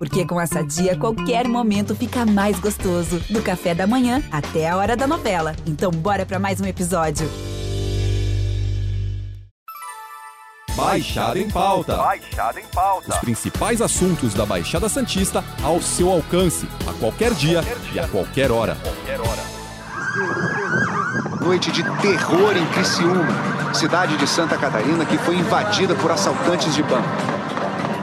Porque com essa dia, qualquer momento fica mais gostoso. Do café da manhã até a hora da novela. Então, bora para mais um episódio. Baixada em Pauta. Baixada em Pauta. Os principais assuntos da Baixada Santista ao seu alcance, a qualquer dia, qualquer dia. e a qualquer hora. Qualquer hora. Noite de terror em Criciúma, cidade de Santa Catarina que foi invadida por assaltantes de banco.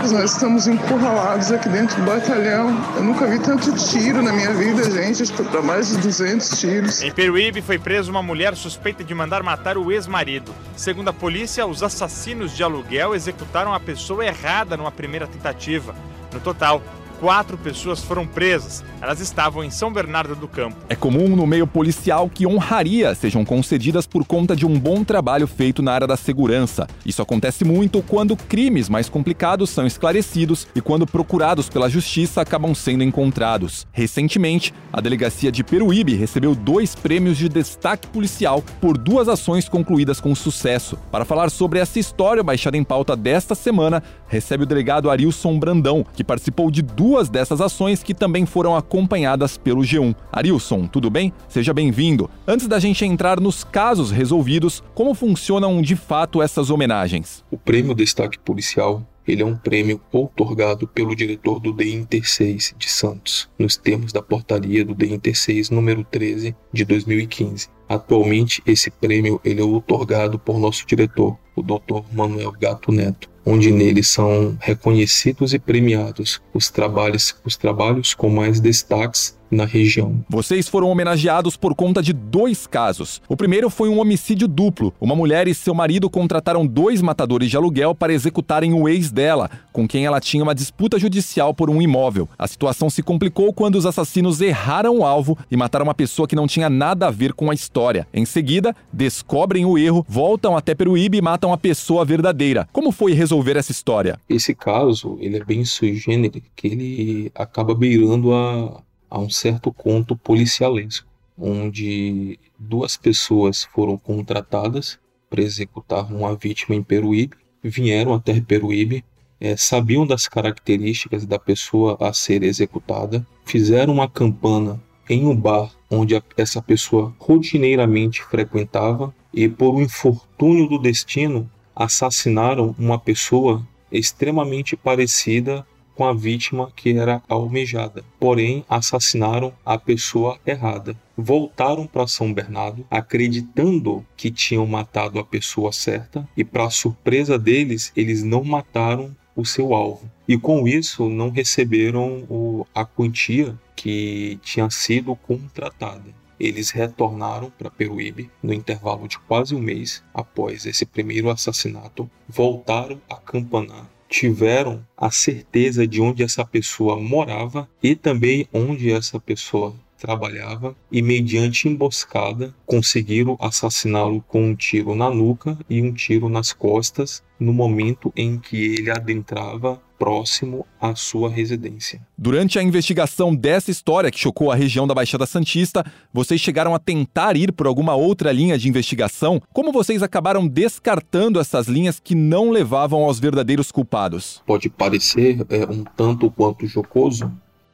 Nós estamos encurralados aqui dentro do batalhão. Eu nunca vi tanto tiro na minha vida, gente. Que para mais de 200 tiros. Em Peruíbe foi presa uma mulher suspeita de mandar matar o ex-marido. Segundo a polícia, os assassinos de aluguel executaram a pessoa errada numa primeira tentativa. No total, quatro pessoas foram presas. Elas estavam em São Bernardo do Campo. É comum no meio policial que honrarias sejam concedidas por conta de um bom trabalho feito na área da segurança. Isso acontece muito quando crimes mais complicados são esclarecidos e quando procurados pela justiça acabam sendo encontrados. Recentemente, a delegacia de Peruíbe recebeu dois prêmios de destaque policial por duas ações concluídas com sucesso. Para falar sobre essa história baixada em pauta desta semana, recebe o delegado Arilson Brandão, que participou de duas dessas ações que também foram acompanhadas pelo G1. Arilson, tudo bem? Seja bem-vindo. Antes da gente entrar nos casos resolvidos, como funcionam de fato essas homenagens? O Prêmio Destaque Policial ele é um prêmio outorgado pelo diretor do DI Inter 6 de Santos, nos termos da portaria do DI Inter 6 número 13 de 2015. Atualmente, esse prêmio ele é outorgado por nosso diretor, o Dr. Manuel Gato Neto, onde nele são reconhecidos e premiados os trabalhos, os trabalhos com mais destaques na região. Vocês foram homenageados por conta de dois casos. O primeiro foi um homicídio duplo. Uma mulher e seu marido contrataram dois matadores de aluguel para executarem o ex dela, com quem ela tinha uma disputa judicial por um imóvel. A situação se complicou quando os assassinos erraram o alvo e mataram uma pessoa que não tinha nada a ver com a história. Em seguida, descobrem o erro, voltam até Peruíbe e matam a pessoa verdadeira. Como foi resolver essa história? Esse caso, ele é bem sui generis, que ele acaba beirando a a um certo conto policialesco, onde duas pessoas foram contratadas para executar uma vítima em Peruíbe, vieram até Peruíbe, é, sabiam das características da pessoa a ser executada, fizeram uma campana em um bar onde a, essa pessoa rotineiramente frequentava e, por um infortúnio do destino, assassinaram uma pessoa extremamente parecida com a vítima que era almejada, porém assassinaram a pessoa errada. Voltaram para São Bernardo acreditando que tinham matado a pessoa certa e, para surpresa deles, eles não mataram o seu alvo. E com isso não receberam o, a quantia que tinha sido contratada. Eles retornaram para Peruíbe no intervalo de quase um mês após esse primeiro assassinato, voltaram a campanar tiveram a certeza de onde essa pessoa morava e também onde essa pessoa trabalhava e, mediante emboscada, conseguiram assassiná-lo com um tiro na nuca e um tiro nas costas no momento em que ele adentrava próximo à sua residência. Durante a investigação dessa história que chocou a região da Baixada Santista, vocês chegaram a tentar ir por alguma outra linha de investigação? Como vocês acabaram descartando essas linhas que não levavam aos verdadeiros culpados? Pode parecer é, um tanto quanto jocoso,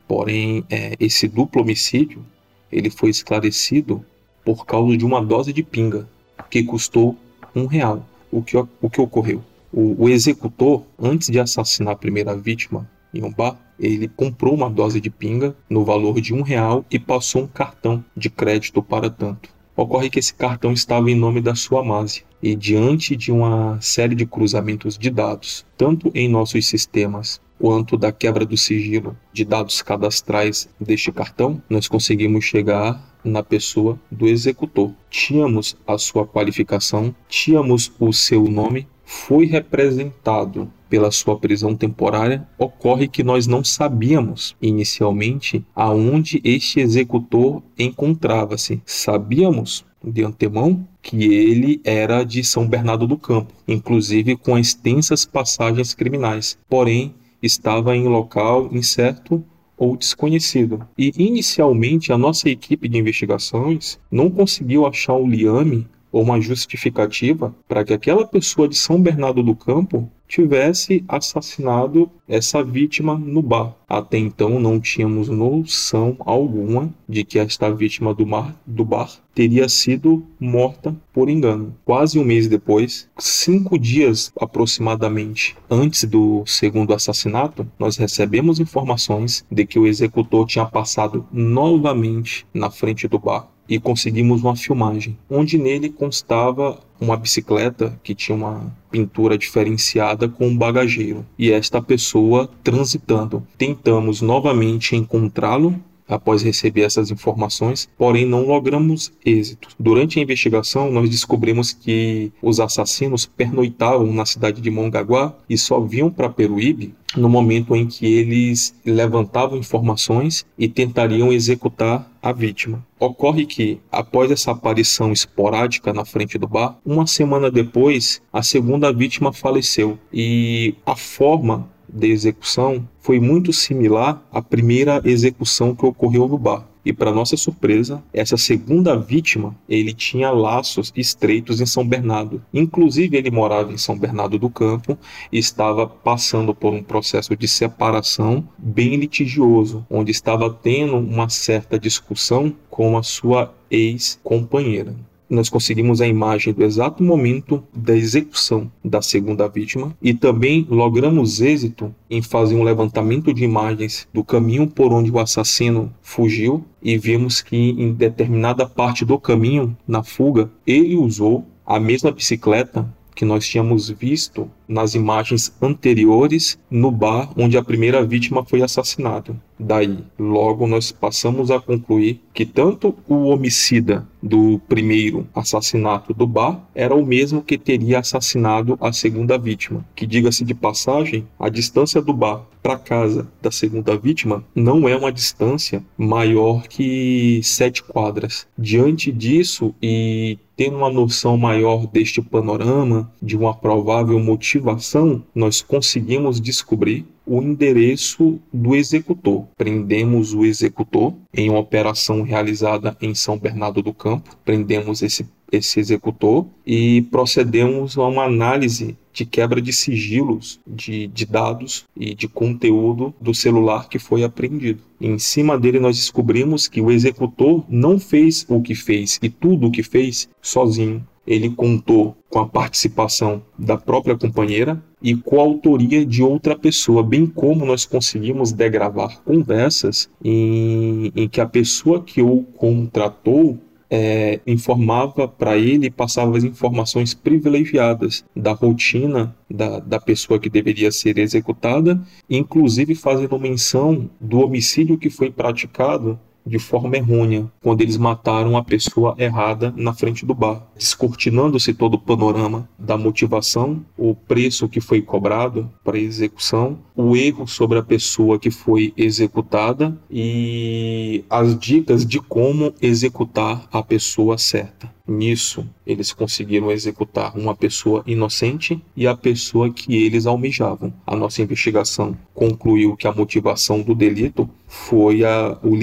porém é, esse duplo homicídio ele foi esclarecido por causa de uma dose de pinga que custou um real. O que, o que ocorreu? O, o executor, antes de assassinar a primeira vítima em um bar, ele comprou uma dose de pinga no valor de um real e passou um cartão de crédito para tanto. Ocorre que esse cartão estava em nome da sua Amase e diante de uma série de cruzamentos de dados, tanto em nossos sistemas quanto da quebra do sigilo de dados cadastrais deste cartão, nós conseguimos chegar na pessoa do executor. Tínhamos a sua qualificação, tínhamos o seu nome, foi representado pela sua prisão temporária, ocorre que nós não sabíamos inicialmente aonde este executor encontrava-se. Sabíamos de antemão que ele era de São Bernardo do Campo, inclusive com extensas passagens criminais, porém estava em local incerto ou desconhecido. E inicialmente a nossa equipe de investigações não conseguiu achar o liame ou uma justificativa para que aquela pessoa de São Bernardo do Campo tivesse assassinado essa vítima no bar. Até então não tínhamos noção alguma de que esta vítima do, mar, do bar teria sido morta por engano. Quase um mês depois, cinco dias aproximadamente antes do segundo assassinato, nós recebemos informações de que o executor tinha passado novamente na frente do bar e conseguimos uma filmagem, onde nele constava uma bicicleta que tinha uma pintura diferenciada com um bagageiro e esta pessoa transitando. Tentamos novamente encontrá-lo após receber essas informações, porém não logramos êxito. Durante a investigação, nós descobrimos que os assassinos pernoitavam na cidade de Mongaguá e só vinham para Peruíbe no momento em que eles levantavam informações e tentariam executar a vítima. Ocorre que, após essa aparição esporádica na frente do bar, uma semana depois, a segunda vítima faleceu e a forma de execução foi muito similar à primeira execução que ocorreu no bar. E para nossa surpresa, essa segunda vítima, ele tinha laços estreitos em São Bernardo. Inclusive, ele morava em São Bernardo do Campo e estava passando por um processo de separação bem litigioso, onde estava tendo uma certa discussão com a sua ex-companheira nós conseguimos a imagem do exato momento da execução da segunda vítima e também logramos êxito em fazer um levantamento de imagens do caminho por onde o assassino fugiu e vimos que em determinada parte do caminho, na fuga, ele usou a mesma bicicleta que nós tínhamos visto nas imagens anteriores no bar onde a primeira vítima foi assassinada. Daí, logo nós passamos a concluir que tanto o homicida do primeiro assassinato do bar era o mesmo que teria assassinado a segunda vítima. Que diga-se de passagem, a distância do bar para casa da segunda vítima não é uma distância maior que sete quadras. Diante disso e tendo uma noção maior deste panorama, de uma provável motivação, nós conseguimos descobrir o endereço do executor. Prendemos o executor em uma operação realizada em São Bernardo do Campo. Prendemos esse, esse executor e procedemos a uma análise de quebra de sigilos de, de dados e de conteúdo do celular que foi apreendido. Em cima dele, nós descobrimos que o executor não fez o que fez e tudo o que fez sozinho. Ele contou com a participação da própria companheira e com a autoria de outra pessoa, bem como nós conseguimos degravar conversas em, em que a pessoa que o contratou é, informava para ele, passava as informações privilegiadas da rotina da, da pessoa que deveria ser executada, inclusive fazendo menção do homicídio que foi praticado de forma errônea, quando eles mataram a pessoa errada na frente do bar, descortinando-se todo o panorama da motivação, o preço que foi cobrado para a execução, o erro sobre a pessoa que foi executada e as dicas de como executar a pessoa certa. Nisso, eles conseguiram executar uma pessoa inocente e a pessoa que eles almejavam. A nossa investigação concluiu que a motivação do delito foi a, o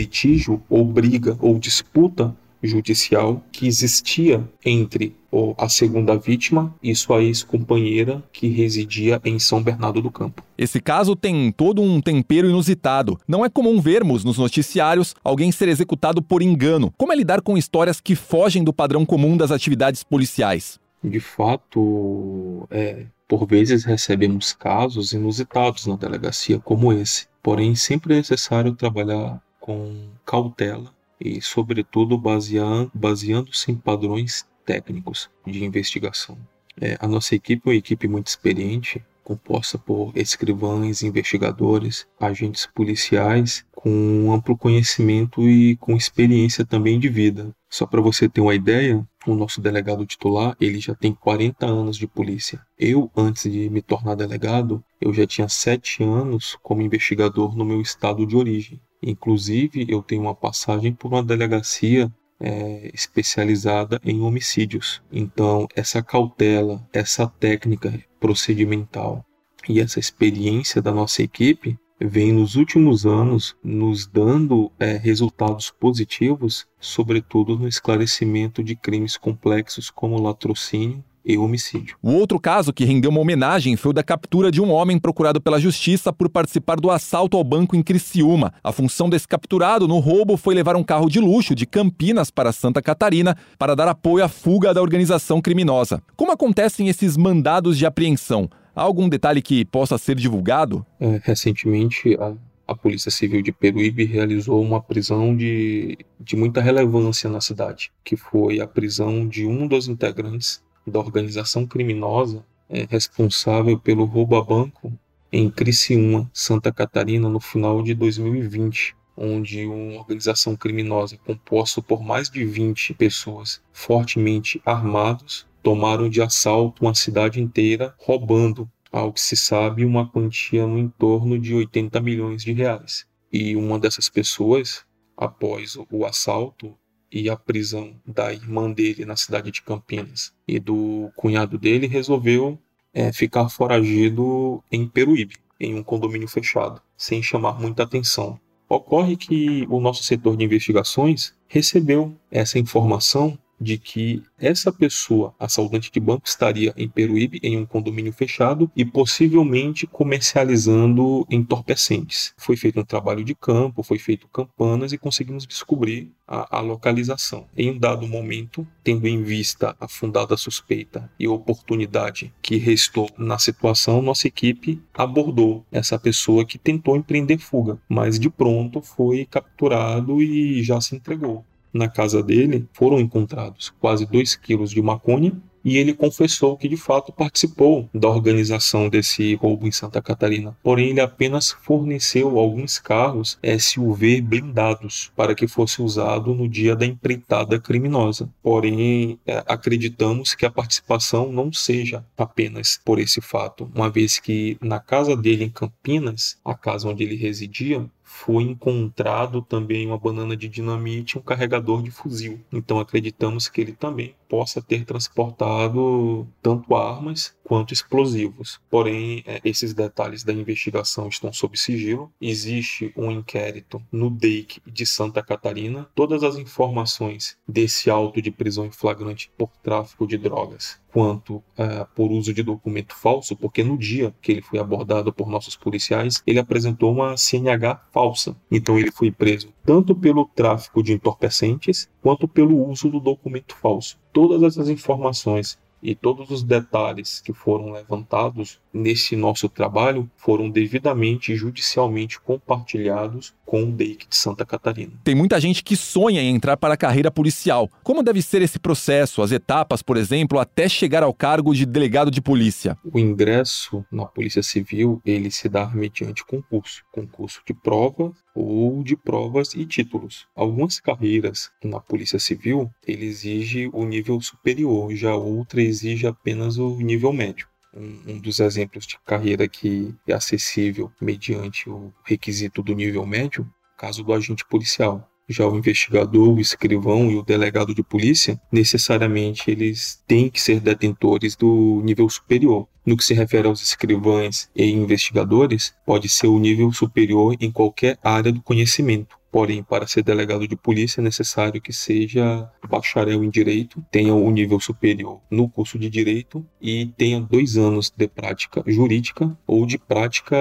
litígio ou briga ou disputa judicial que existia entre a segunda vítima e sua ex-companheira que residia em São Bernardo do Campo. Esse caso tem todo um tempero inusitado. Não é comum vermos nos noticiários alguém ser executado por engano. Como é lidar com histórias que fogem do padrão comum das atividades policiais? De fato, é, por vezes recebemos casos inusitados na delegacia como esse. Porém, sempre é necessário trabalhar com cautela e, sobretudo, baseando, baseando-se em padrões técnicos de investigação. É, a nossa equipe é uma equipe muito experiente, composta por escrivães, investigadores, agentes policiais com amplo conhecimento e com experiência também de vida. Só para você ter uma ideia, o nosso delegado titular, ele já tem 40 anos de polícia. Eu, antes de me tornar delegado, eu já tinha 7 anos como investigador no meu estado de origem. Inclusive, eu tenho uma passagem por uma delegacia é, especializada em homicídios. Então, essa cautela, essa técnica procedimental e essa experiência da nossa equipe vem nos últimos anos nos dando é, resultados positivos, sobretudo no esclarecimento de crimes complexos como latrocínio e homicídio. O outro caso que rendeu uma homenagem foi o da captura de um homem procurado pela justiça por participar do assalto ao banco em Criciúma. A função desse capturado no roubo foi levar um carro de luxo de Campinas para Santa Catarina para dar apoio à fuga da organização criminosa. Como acontecem esses mandados de apreensão? Há algum detalhe que possa ser divulgado? É, recentemente, a, a Polícia Civil de Peruíbe realizou uma prisão de, de muita relevância na cidade, que foi a prisão de um dos integrantes da organização criminosa é, responsável pelo roubo a banco em Criciúma, Santa Catarina, no final de 2020, onde uma organização criminosa composta por mais de 20 pessoas fortemente armados tomaram de assalto uma cidade inteira, roubando, ao que se sabe, uma quantia no entorno de 80 milhões de reais. E uma dessas pessoas, após o assalto, e a prisão da irmã dele na cidade de Campinas e do cunhado dele, resolveu é, ficar foragido em Peruíbe, em um condomínio fechado, sem chamar muita atenção. Ocorre que o nosso setor de investigações recebeu essa informação de que essa pessoa, assaltante de banco, estaria em Peruíbe, em um condomínio fechado e possivelmente comercializando entorpecentes. Foi feito um trabalho de campo, foi feito campanas e conseguimos descobrir a, a localização. Em um dado momento, tendo em vista a fundada suspeita e oportunidade que restou na situação, nossa equipe abordou essa pessoa que tentou empreender fuga, mas de pronto foi capturado e já se entregou na casa dele foram encontrados quase 2 quilos de maconha e ele confessou que de fato participou da organização desse roubo em Santa Catarina. Porém, ele apenas forneceu alguns carros SUV blindados para que fosse usado no dia da empreitada criminosa. Porém, é, acreditamos que a participação não seja apenas por esse fato, uma vez que na casa dele em Campinas, a casa onde ele residia, foi encontrado também uma banana de dinamite e um carregador de fuzil. Então acreditamos que ele também possa ter transportado tanto armas quanto explosivos. Porém, é, esses detalhes da investigação estão sob sigilo. Existe um inquérito no DEIC de Santa Catarina. Todas as informações desse auto de prisão em flagrante por tráfico de drogas quanto uh, por uso de documento falso, porque no dia que ele foi abordado por nossos policiais, ele apresentou uma CNH falsa. Então ele foi preso tanto pelo tráfico de entorpecentes quanto pelo uso do documento falso. Todas essas informações e todos os detalhes que foram levantados nesse nosso trabalho foram devidamente e judicialmente compartilhados com o DEIC de Santa Catarina. Tem muita gente que sonha em entrar para a carreira policial. Como deve ser esse processo, as etapas, por exemplo, até chegar ao cargo de delegado de polícia? O ingresso na Polícia Civil, ele se dá mediante concurso, concurso de prova ou de provas e títulos. Algumas carreiras na Polícia Civil, ele exige o nível superior, já outra exige apenas o nível médio um, um, dos exemplos de carreira que é acessível mediante o requisito do nível médio, caso do agente policial. Já o investigador, o escrivão e o delegado de polícia, necessariamente eles têm que ser detentores do nível superior. No que se refere aos escrivães e investigadores, pode ser o nível superior em qualquer área do conhecimento. Porém, para ser delegado de polícia é necessário que seja bacharel em direito, tenha o um nível superior no curso de direito e tenha dois anos de prática jurídica ou de prática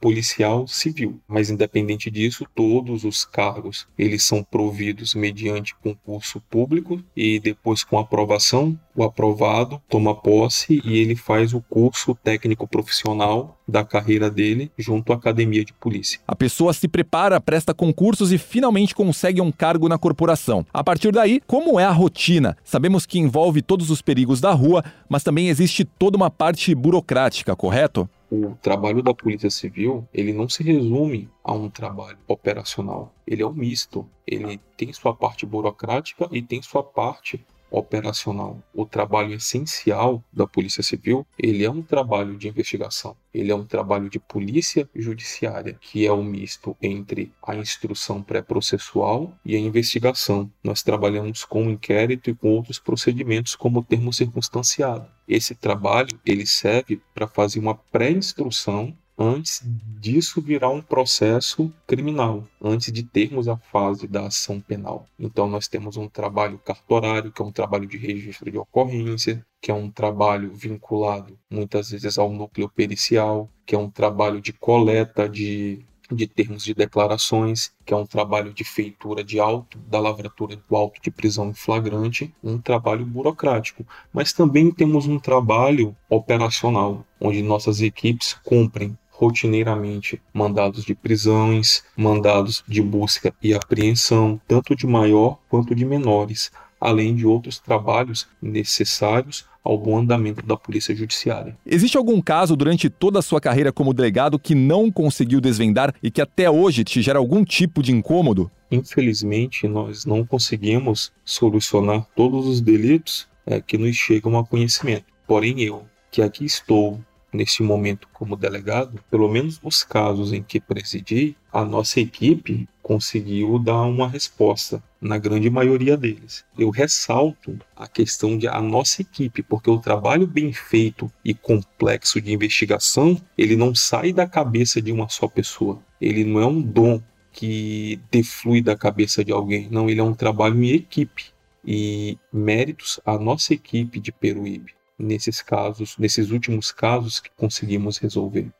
policial civil. Mas independente disso, todos os cargos eles são providos mediante concurso público e depois com aprovação, o aprovado toma posse e ele faz o curso técnico profissional da carreira dele junto à academia de polícia. A pessoa se prepara, presta concursos e finalmente consegue um cargo na corporação. A partir daí, como é a rotina? Sabemos que envolve todos os perigos da rua, mas também existe toda uma parte burocrática, correto? o trabalho da Polícia Civil ele não se resume a um trabalho operacional. Ele é um misto. Ele tem sua parte burocrática e tem sua parte operacional. O trabalho essencial da Polícia Civil, ele é um trabalho de investigação. Ele é um trabalho de polícia judiciária, que é um misto entre a instrução pré-processual e a investigação. Nós trabalhamos com o inquérito e com outros procedimentos como termo circunstanciado. Esse trabalho, ele serve para fazer uma pré-instrução antes disso virar um processo criminal, antes de termos a fase da ação penal. Então nós temos um trabalho cartorário, que é um trabalho de registro de ocorrência, que é um trabalho vinculado muitas vezes ao núcleo pericial, que é um trabalho de coleta de de termos de declarações, que é um trabalho de feitura de auto, da lavratura do auto de prisão em flagrante, um trabalho burocrático. Mas também temos um trabalho operacional, onde nossas equipes cumprem rotineiramente mandados de prisões, mandados de busca e apreensão, tanto de maior quanto de menores, além de outros trabalhos necessários ao bom andamento da Polícia Judiciária. Existe algum caso durante toda a sua carreira como delegado que não conseguiu desvendar e que até hoje te gera algum tipo de incômodo? Infelizmente, nós não conseguimos solucionar todos os delitos é, que nos chegam a conhecimento. Porém, eu, que aqui estou neste momento como delegado, pelo menos nos casos em que presidi, a nossa equipe conseguiu dar uma resposta na grande maioria deles. Eu ressalto a questão de a nossa equipe, porque o trabalho bem feito e complexo de investigação, ele não sai da cabeça de uma só pessoa. Ele não é um dom que deflui da cabeça de alguém, não, ele é um trabalho em equipe. E méritos à nossa equipe de Peruíbe nesses casos, nesses últimos casos que conseguimos resolver.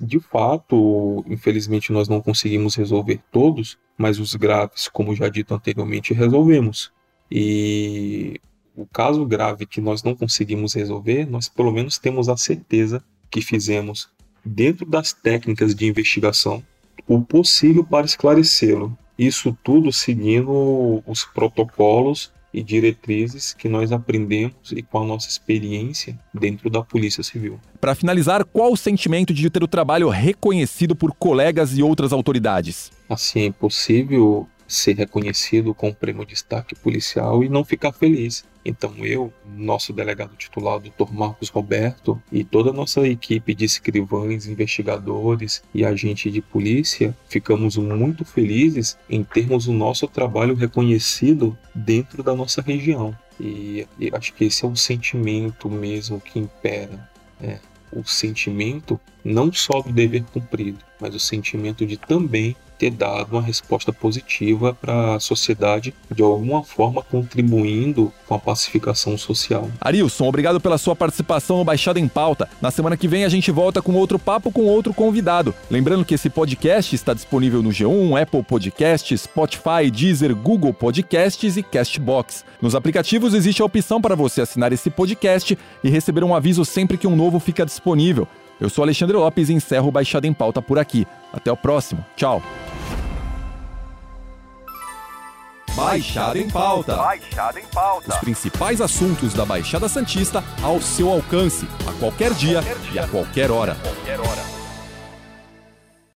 De fato, infelizmente nós não conseguimos resolver todos, mas os graves, como já dito anteriormente, resolvemos. E o caso grave que nós não conseguimos resolver, nós pelo menos temos a certeza que fizemos, dentro das técnicas de investigação, o possível para esclarecê-lo. Isso tudo seguindo os protocolos e diretrizes que nós aprendemos e com a nossa experiência dentro da Polícia Civil. Para finalizar, qual o sentimento de ter o trabalho reconhecido por colegas e outras autoridades? Assim, é impossível ser reconhecido com o prêmio de destaque policial e não ficar feliz. Então eu, nosso delegado titular, Dr. Marcos Roberto, e toda a nossa equipe de escrivães, investigadores e agentes de polícia, ficamos muito felizes em termos o nosso trabalho reconhecido dentro da nossa região. E, e acho que esse é o sentimento mesmo que impera. É, o sentimento não só do dever cumprido, mas o sentimento de também ter dado uma resposta positiva para a sociedade, de alguma forma contribuindo com a pacificação social. Arilson, obrigado pela sua participação no Baixada em Pauta. Na semana que vem a gente volta com outro papo com outro convidado. Lembrando que esse podcast está disponível no G1, Apple Podcasts, Spotify, Deezer, Google Podcasts e Castbox. Nos aplicativos existe a opção para você assinar esse podcast e receber um aviso sempre que um novo fica disponível. Eu sou Alexandre Lopes e encerro o Baixada em Pauta por aqui. Até o próximo. Tchau. Baixada em Pauta. Baixada em Pauta. Os principais assuntos da Baixada Santista ao seu alcance, a qualquer dia, qualquer dia. e a qualquer hora. Qualquer hora.